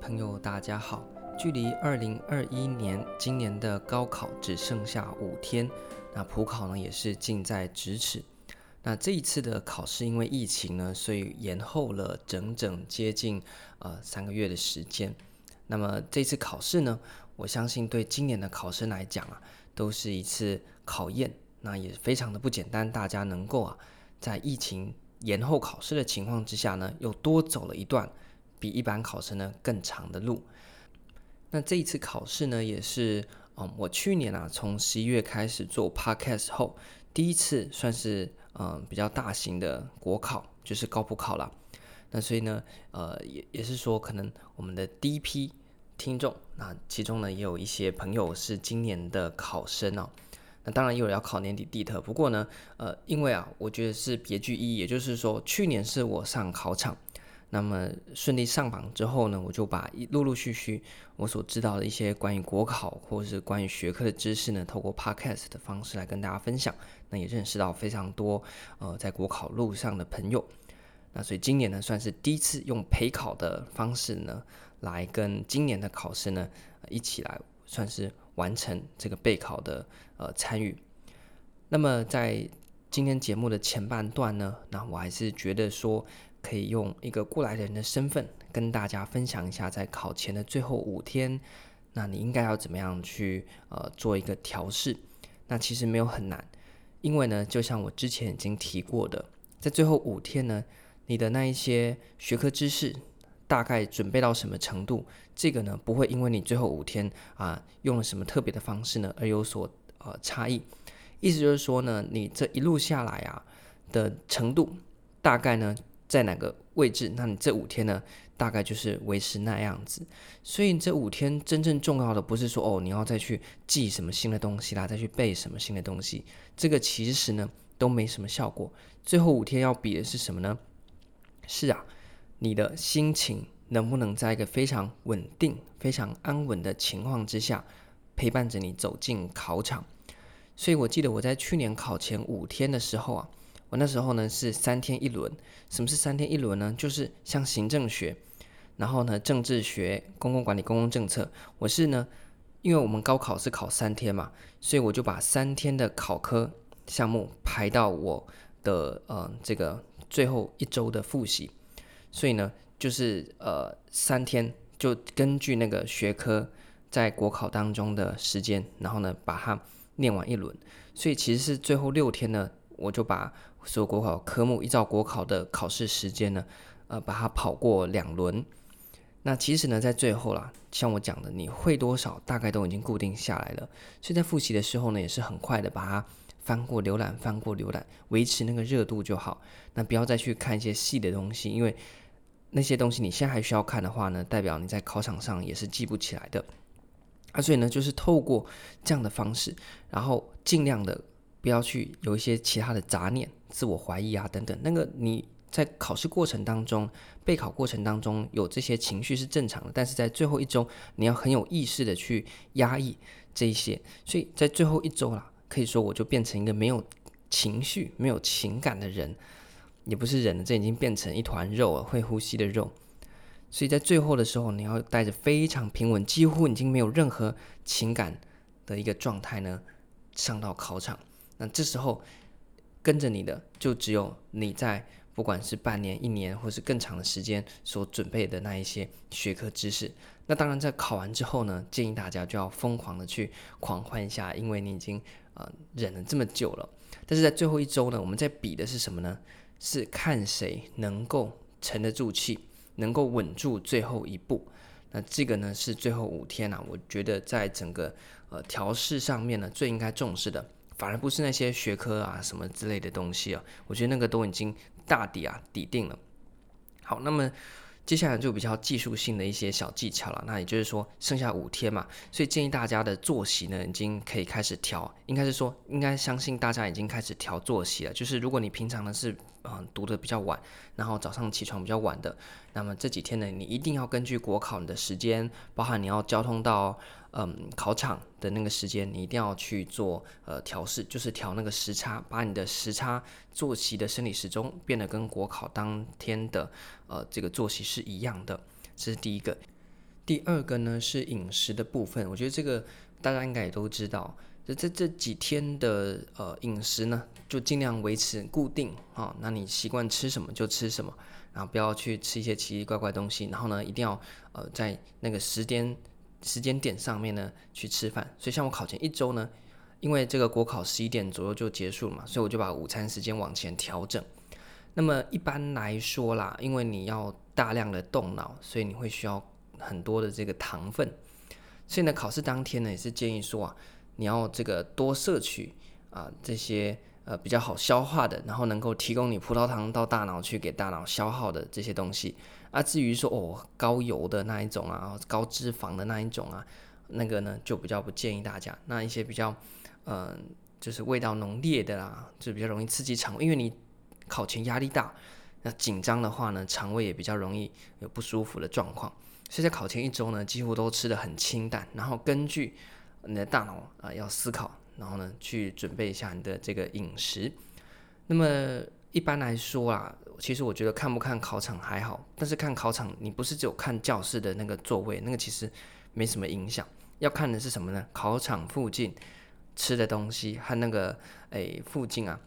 朋友，大家好。距离二零二一年今年的高考只剩下五天，那普考呢也是近在咫尺。那这一次的考试因为疫情呢，所以延后了整整接近呃三个月的时间。那么这次考试呢，我相信对今年的考生来讲啊，都是一次考验，那也非常的不简单。大家能够啊，在疫情延后考试的情况之下呢，又多走了一段比一般考生呢更长的路。那这一次考试呢，也是嗯，我去年啊，从十一月开始做 podcast 后，第一次算是嗯比较大型的国考，就是高普考了。那所以呢，呃，也也是说，可能我们的第一批听众，那其中呢，也有一些朋友是今年的考生哦。那当然也有要考年底地特，不过呢，呃，因为啊，我觉得是别具意义，也就是说，去年是我上考场。那么顺利上榜之后呢，我就把一陆陆续续我所知道的一些关于国考或者是关于学科的知识呢，透过 podcast 的方式来跟大家分享。那也认识到非常多呃在国考路上的朋友。那所以今年呢，算是第一次用陪考的方式呢，来跟今年的考试呢一起来算是完成这个备考的呃参与。那么在今天节目的前半段呢，那我还是觉得说。可以用一个过来人的身份跟大家分享一下，在考前的最后五天，那你应该要怎么样去呃做一个调试？那其实没有很难，因为呢，就像我之前已经提过的，在最后五天呢，你的那一些学科知识大概准备到什么程度，这个呢不会因为你最后五天啊、用了什么特别的方式呢而有所呃差异。意思就是说呢，你这一路下来啊的程度大概呢。在哪个位置？那你这五天呢，大概就是维持那样子。所以这五天真正重要的不是说哦，你要再去记什么新的东西啦，再去背什么新的东西，这个其实呢都没什么效果。最后五天要比的是什么呢？是啊，你的心情能不能在一个非常稳定、非常安稳的情况之下，陪伴着你走进考场。所以我记得我在去年考前五天的时候啊。我那时候呢是三天一轮，什么是三天一轮呢？就是像行政学，然后呢政治学、公共管理、公共政策。我是呢，因为我们高考是考三天嘛，所以我就把三天的考科项目排到我的呃这个最后一周的复习。所以呢，就是呃三天就根据那个学科在国考当中的时间，然后呢把它念完一轮。所以其实是最后六天呢，我就把所有国考科目依照国考的考试时间呢，呃，把它跑过两轮。那其实呢，在最后啦，像我讲的，你会多少大概都已经固定下来了。所以在复习的时候呢，也是很快的把它翻过浏览，翻过浏览，维持那个热度就好。那不要再去看一些细的东西，因为那些东西你现在还需要看的话呢，代表你在考场上也是记不起来的。啊，所以呢，就是透过这样的方式，然后尽量的不要去有一些其他的杂念。自我怀疑啊，等等，那个你在考试过程当中、备考过程当中有这些情绪是正常的，但是在最后一周，你要很有意识的去压抑这一些。所以在最后一周啦，可以说我就变成一个没有情绪、没有情感的人，也不是人了，这已经变成一团肉了，会呼吸的肉。所以在最后的时候，你要带着非常平稳，几乎已经没有任何情感的一个状态呢，上到考场。那这时候。跟着你的就只有你在不管是半年、一年，或是更长的时间所准备的那一些学科知识。那当然，在考完之后呢，建议大家就要疯狂的去狂欢一下，因为你已经呃忍了这么久了。但是在最后一周呢，我们在比的是什么呢？是看谁能够沉得住气，能够稳住最后一步。那这个呢是最后五天啊，我觉得在整个呃调试上面呢，最应该重视的。反而不是那些学科啊什么之类的东西啊，我觉得那个都已经大抵啊底定了。好，那么接下来就比较技术性的一些小技巧了。那也就是说，剩下五天嘛，所以建议大家的作息呢，已经可以开始调。应该是说，应该相信大家已经开始调作息了。就是如果你平常呢是嗯读得比较晚，然后早上起床比较晚的，那么这几天呢，你一定要根据国考你的时间，包含你要交通到。嗯，考场的那个时间，你一定要去做呃调试，就是调那个时差，把你的时差作息的生理时钟变得跟国考当天的呃这个作息是一样的，这是第一个。第二个呢是饮食的部分，我觉得这个大家应该也都知道，这这这几天的呃饮食呢，就尽量维持固定啊、那你习惯吃什么就吃什么，然后不要去吃一些奇奇怪怪东西，然后呢一定要呃在那个时间时间点上面呢去吃饭。所以像我考前一周呢，因为这个国考十一点左右就结束了嘛，所以我就把午餐时间往前调整。那么一般来说啦，因为你要大量的动脑，所以你会需要。很多的这个糖分，所以呢，考试当天呢也是建议说啊，你要这个多摄取啊这些呃比较好消化的，然后能够提供你葡萄糖到大脑去给大脑消耗的这些东西。啊，至于说哦高油的那一种啊，高脂肪的那一种啊，那个呢就比较不建议大家。那一些比较嗯、呃、就是味道浓烈的啦，就比较容易刺激肠胃，因为你考前压力大，那紧张的话呢，肠胃也比较容易有不舒服的状况。所以在考前一周呢，几乎都吃得很清淡，然后根据你的大脑啊、要思考，然后呢去准备一下你的这个饮食。那么一般来说啊，其实我觉得看不看考场还好，但是看考场你不是只有看教室的那个座位，那个其实没什么影响。要看的是什么呢？考场附近吃的东西和那个诶附近啊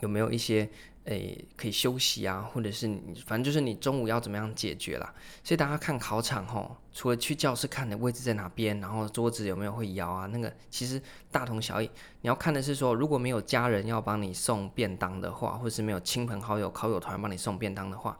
有没有一些。诶，可以休息啊，或者是你，反正就是你中午要怎么样解决啦。所以大家看考场吼，除了去教室看的位置在哪边，然后桌子有没有会摇啊，那个其实大同小异。你要看的是说，如果没有家人要帮你送便当的话，或是没有亲朋好友、考友团帮你送便当的话，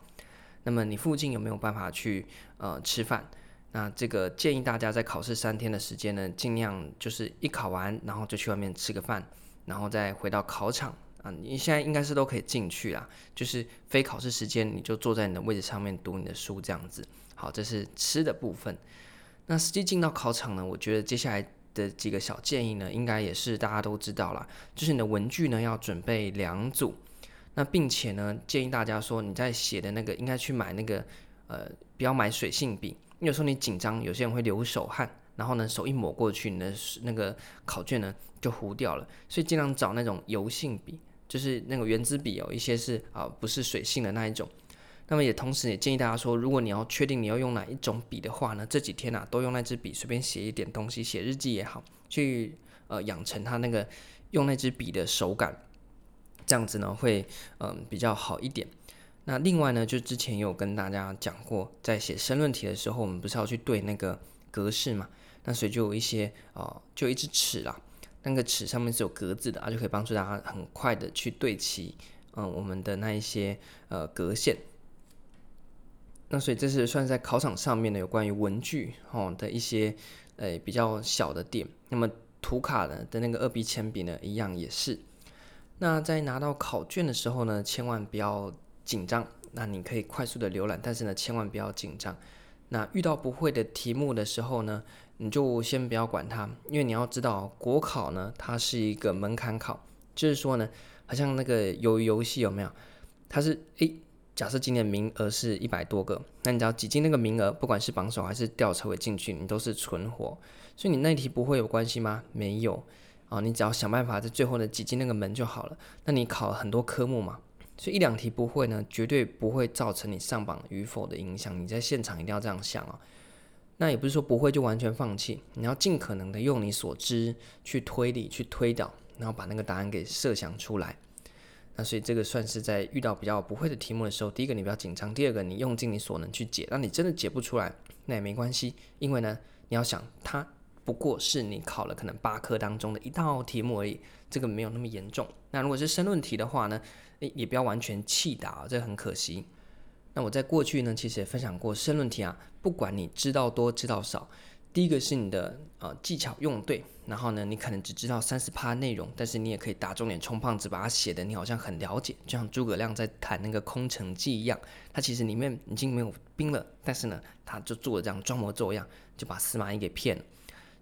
那么你附近有没有办法去呃吃饭？那这个建议大家在考试三天的时间呢，尽量就是一考完，然后就去外面吃个饭，然后再回到考场。啊，你现在应该是都可以进去啦，就是非考试时间，你就坐在你的位置上面读你的书这样子。好，这是吃的部分。那实际进到考场呢，我觉得接下来的几个小建议呢，应该也是大家都知道啦，就是你的文具呢要准备两组，那并且呢建议大家说你在写的那个应该去买那个呃，不要买水性笔，因为有时候你紧张，有些人会流手汗。然后呢，手一抹过去，你的那个考卷呢就糊掉了，所以尽量找那种油性笔。就是那个原子笔，有一些是啊，不是水性的那一种。那么也同时也建议大家说，如果你要确定你要用哪一种笔的话呢，这几天啊都用那支笔随便写一点东西，写日记也好，去呃养成它那个用那支笔的手感，这样子呢会嗯、比较好一点。那另外呢，就之前有跟大家讲过，在写申论题的时候，我们不是要去对那个格式嘛？那所以就有一些啊、就一支尺啦。那个尺上面是有格子的啊，就可以帮助大家很快的去对齐，嗯，我们的那一些呃格线。那所以这是算在考场上面的有关于文具哦的一些呃比较小的点。那么图卡的的那个二 B 铅笔呢，一样也是。那在拿到考卷的时候呢，千万不要紧张。那你可以快速的浏览，但是呢，千万不要紧张。那遇到不会的题目的时候呢，你就先不要管它，因为你要知道，国考呢，它是一个门槛考，就是说呢，好像那个鱿鱼游戏有没有？它是诶，假设今年名额是一百多个，那你只要挤进那个名额，不管是榜首还是吊车尾进去，你都是存活。所以你那题不会有关系吗？没有啊，你只要想办法在最后呢挤进那个门就好了。那你考很多科目嘛，所以一两题不会呢，绝对不会造成你上榜与否的影响。你在现场一定要这样想啊。那也不是说不会就完全放弃，你要尽可能的用你所知去推理、去推导，然后把那个答案给设想出来。那所以这个算是在遇到比较不会的题目的时候，第一个你不要紧张，第二个你用尽你所能去解。那你真的解不出来，那也没关系，因为呢，你要想它不过是你考了可能八科当中的一道题目而已，这个没有那么严重。那如果是申论题的话呢，诶，也不要完全弃打，这很可惜。那我在过去呢，其实也分享过申论题啊，不管你知道多知道少，第一个是你的呃技巧用对，然后呢，你可能只知道三十趴内容，但是你也可以打重点冲胖子，把它写的你好像很了解，就像诸葛亮在谈那个空城计一样，他其实里面已经没有兵了，但是呢，他就做了这样装模作样，就把司马懿给骗了。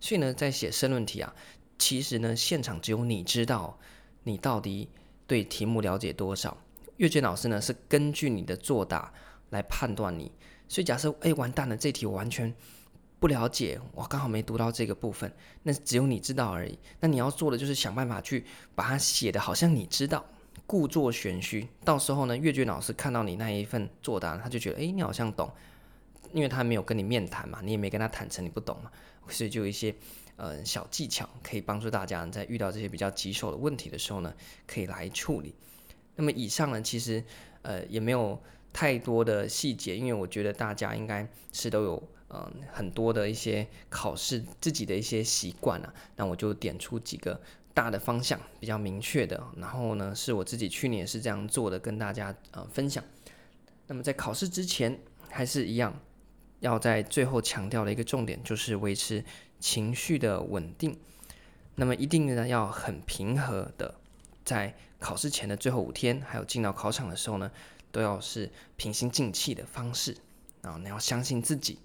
所以呢，在写申论题啊，其实呢，现场只有你知道你到底对题目了解多少。阅卷老师呢，是根据你的作答来判断你，所以假设哎完蛋了，这题我完全不了解，我刚好没读到这个部分，那只有你知道而已。那你要做的就是想办法去把它写得好像你知道，故作玄虚。到时候呢，阅卷老师看到你那一份作答，他就觉得哎你好像懂，因为他没有跟你面谈嘛，你也没跟他坦诚你不懂嘛，所以就有一些呃小技巧可以帮助大家在遇到这些比较棘手的问题的时候呢，可以来处理。那么以上呢，其实呃也没有太多的细节，因为我觉得大家应该是都有嗯、呃、很多的一些考试自己的一些习惯啊，那我就点出几个大的方向比较明确的，然后呢是我自己去年是这样做的，跟大家呃分享。那么在考试之前还是一样，要在最后强调的一个重点就是维持情绪的稳定。那么一定呢要很平和的，在考试前的最后五天，还有进到考场的时候呢，都要是平心静气的方式。啊你要相信自己，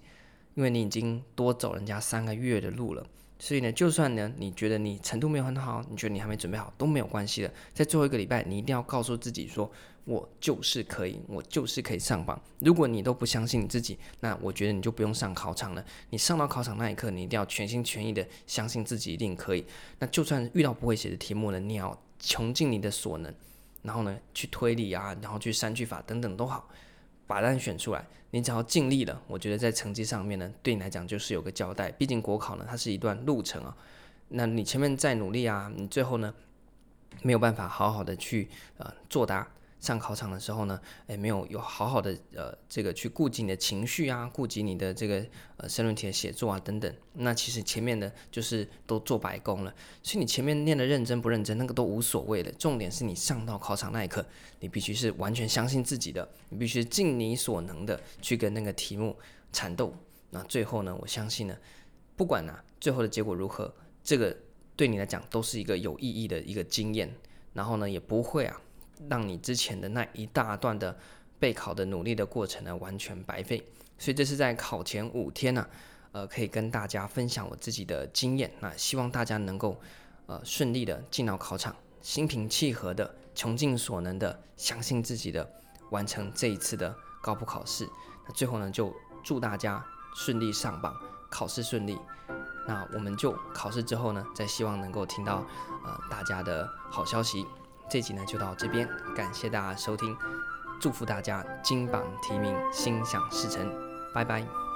因为你已经多走人家三个月的路了。所以呢，就算呢，你觉得你程度没有很好，你觉得你还没准备好，都没有关系的。在最后一个礼拜，你一定要告诉自己说，我就是可以，我就是可以上榜。如果你都不相信你自己，那我觉得你就不用上考场了。你上到考场那一刻，你一定要全心全意的相信自己一定可以。那就算遇到不会写的题目呢，你要穷尽你的所能，然后呢，去推理啊，然后去删去法等等都好。把答案选出来，你只要尽力了，我觉得在成绩上面呢，对你来讲就是有个交代。毕竟国考呢，它是一段路程啊。那你前面再努力啊，你最后呢，没有办法好好的去呃作答。上考场的时候呢，诶，没有有好好的呃这个去顾及你的情绪啊，顾及你的这个呃申论题的写作啊等等，那其实前面的就是都做白工了。所以你前面念的认真不认真，那个都无所谓的，重点是你上到考场那一刻，你必须是完全相信自己的，你必须尽你所能的去跟那个题目缠斗。那最后呢，我相信呢，不管呢、啊、最后的结果如何，这个对你来讲都是一个有意义的一个经验，然后呢也不会啊。让你之前的那一大段的备考的努力的过程呢，完全白费。所以这是在考前五天呢、呃，可以跟大家分享我自己的经验。那希望大家能够呃顺利的进到考场，心平气和的，穷尽所能的，相信自己的，完成这一次的高普考试。那最后呢，就祝大家顺利上榜，考试顺利。那我们就考试之后呢，再希望能够听到呃大家的好消息。这集呢就到这边，感谢大家收听，祝福大家金榜题名，心想事成，拜拜。